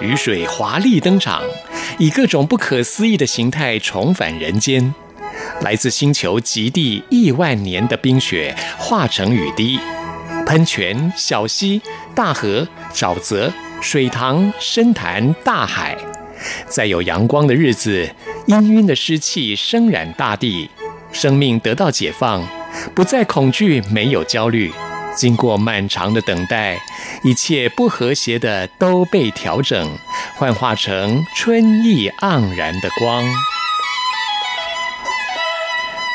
雨水华丽登场。以各种不可思议的形态重返人间，来自星球极地亿万年的冰雪化成雨滴，喷泉、小溪、大河、沼泽、水塘、深潭、大海，在有阳光的日子，氤氲的湿气升染大地，生命得到解放，不再恐惧，没有焦虑。经过漫长的等待，一切不和谐的都被调整，幻化成春意盎然的光。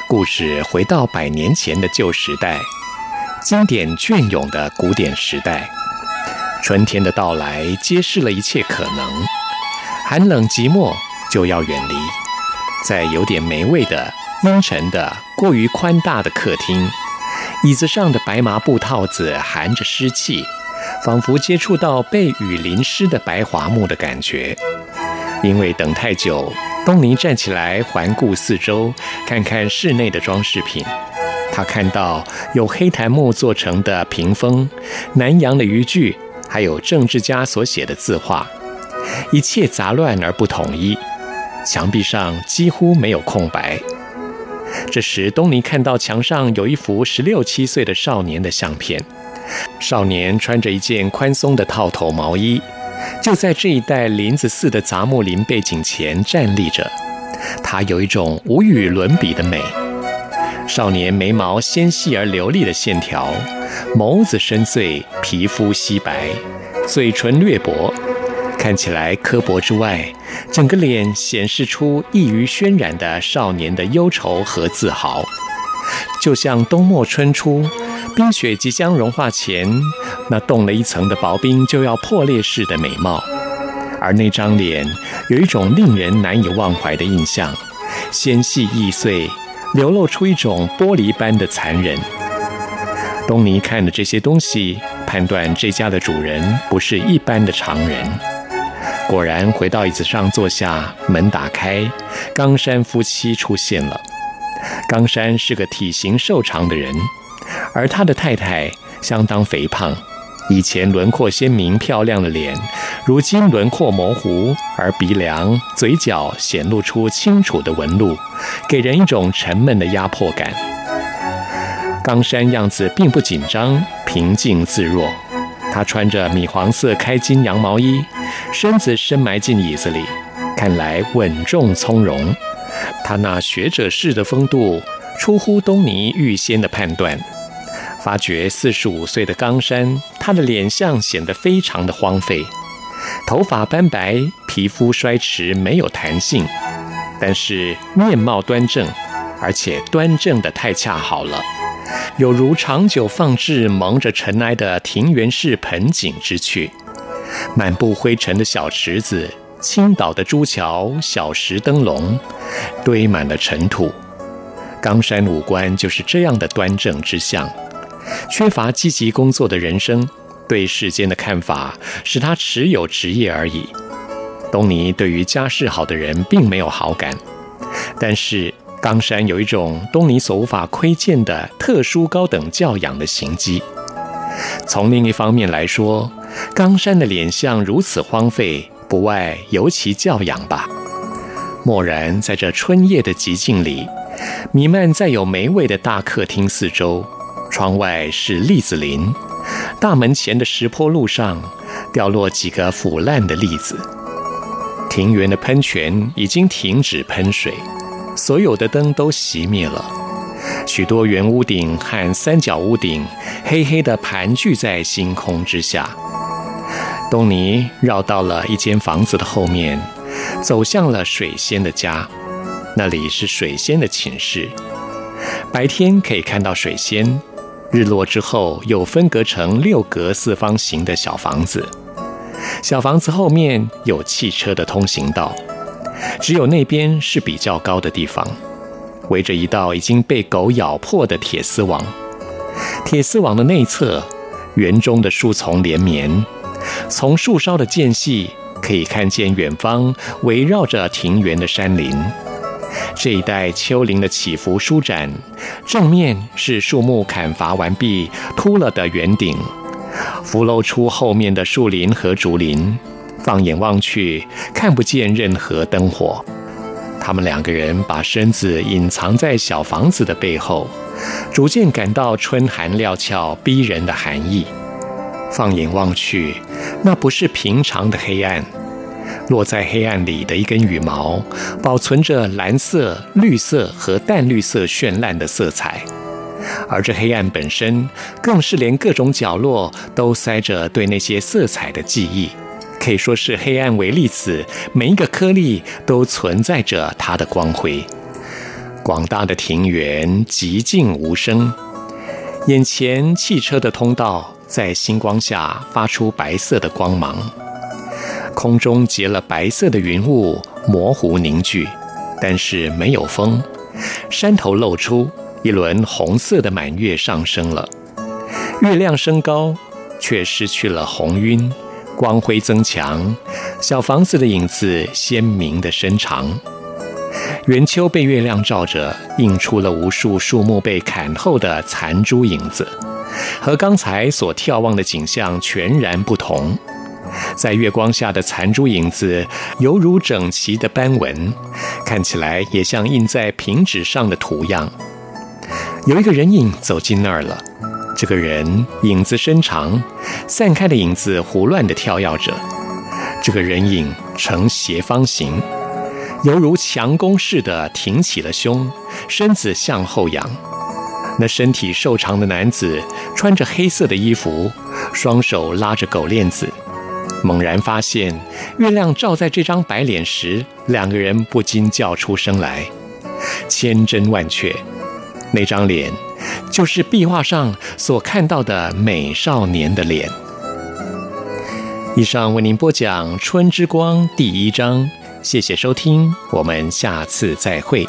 故事回到百年前的旧时代，经典隽永的古典时代。春天的到来揭示了一切可能，寒冷寂寞就要远离，在有点霉味的阴沉的过于宽大的客厅。椅子上的白麻布套子含着湿气，仿佛接触到被雨淋湿的白桦木的感觉。因为等太久，东尼站起来环顾四周，看看室内的装饰品。他看到有黑檀木做成的屏风、南洋的渔具，还有政治家所写的字画，一切杂乱而不统一，墙壁上几乎没有空白。这时，东尼看到墙上有一幅十六七岁的少年的相片。少年穿着一件宽松的套头毛衣，就在这一带林子似的杂木林背景前站立着。他有一种无与伦比的美。少年眉毛纤细而流利的线条，眸子深邃，皮肤皙白，嘴唇略薄。看起来刻薄之外，整个脸显示出溢于渲染的少年的忧愁和自豪，就像冬末春初，冰雪即将融化前，那冻了一层的薄冰就要破裂似的美貌。而那张脸有一种令人难以忘怀的印象，纤细易碎，流露出一种玻璃般的残忍。东尼看了这些东西，判断这家的主人不是一般的常人。果然回到椅子上坐下，门打开，冈山夫妻出现了。冈山是个体型瘦长的人，而他的太太相当肥胖，以前轮廓鲜明漂亮的脸，如今轮廓模糊，而鼻梁、嘴角显露出清楚的纹路，给人一种沉闷的压迫感。冈山样子并不紧张，平静自若。他穿着米黄色开襟羊毛衣。身子深埋进椅子里，看来稳重从容。他那学者式的风度出乎东尼预先的判断。发觉四十五岁的冈山，他的脸相显得非常的荒废，头发斑白，皮肤衰迟，没有弹性，但是面貌端正，而且端正得太恰好了，有如长久放置蒙着尘埃的庭园式盆景之趣。满布灰尘的小池子，倾倒的朱桥，小石灯笼，堆满了尘土。冈山五官就是这样的端正之相，缺乏积极工作的人生，对世间的看法使他持有职业而已。东尼对于家世好的人并没有好感，但是冈山有一种东尼所无法窥见的特殊高等教养的行迹。从另一方面来说，冈山的脸相如此荒废，不外由其教养吧。蓦然在这春夜的寂静里，弥漫在有霉味的大客厅四周，窗外是栗子林，大门前的石坡路上掉落几个腐烂的栗子。庭园的喷泉已经停止喷水，所有的灯都熄灭了，许多圆屋顶和三角屋顶黑黑的盘踞在星空之下。东尼绕到了一间房子的后面，走向了水仙的家。那里是水仙的寝室。白天可以看到水仙，日落之后又分隔成六格四方形的小房子。小房子后面有汽车的通行道，只有那边是比较高的地方，围着一道已经被狗咬破的铁丝网。铁丝网的内侧，园中的树丛连绵，从树梢的间隙可以看见远方围绕着庭园的山林。这一带丘陵的起伏舒展，正面是树木砍伐完毕秃了的圆顶。浮露出后面的树林和竹林，放眼望去，看不见任何灯火。他们两个人把身子隐藏在小房子的背后，逐渐感到春寒料峭、逼人的寒意。放眼望去，那不是平常的黑暗，落在黑暗里的一根羽毛，保存着蓝色、绿色和淡绿色绚烂的色彩。而这黑暗本身，更是连各种角落都塞着对那些色彩的记忆，可以说是黑暗微粒子，每一个颗粒都存在着它的光辉。广大的庭园寂静无声，眼前汽车的通道在星光下发出白色的光芒，空中结了白色的云雾，模糊凝聚，但是没有风，山头露出。一轮红色的满月上升了，月亮升高，却失去了红晕，光辉增强，小房子的影子鲜明的伸长。圆丘被月亮照着，映出了无数树木被砍后的残株影子，和刚才所眺望的景象全然不同。在月光下的残株影子，犹如整齐的斑纹，看起来也像印在平纸上的图样。有一个人影走进那儿了，这个人影子伸长，散开的影子胡乱地跳跃着。这个人影呈斜方形，犹如强弓似的挺起了胸，身子向后仰。那身体瘦长的男子穿着黑色的衣服，双手拉着狗链子。猛然发现月亮照在这张白脸时，两个人不禁叫出声来：千真万确。那张脸，就是壁画上所看到的美少年的脸。以上为您播讲《春之光》第一章，谢谢收听，我们下次再会。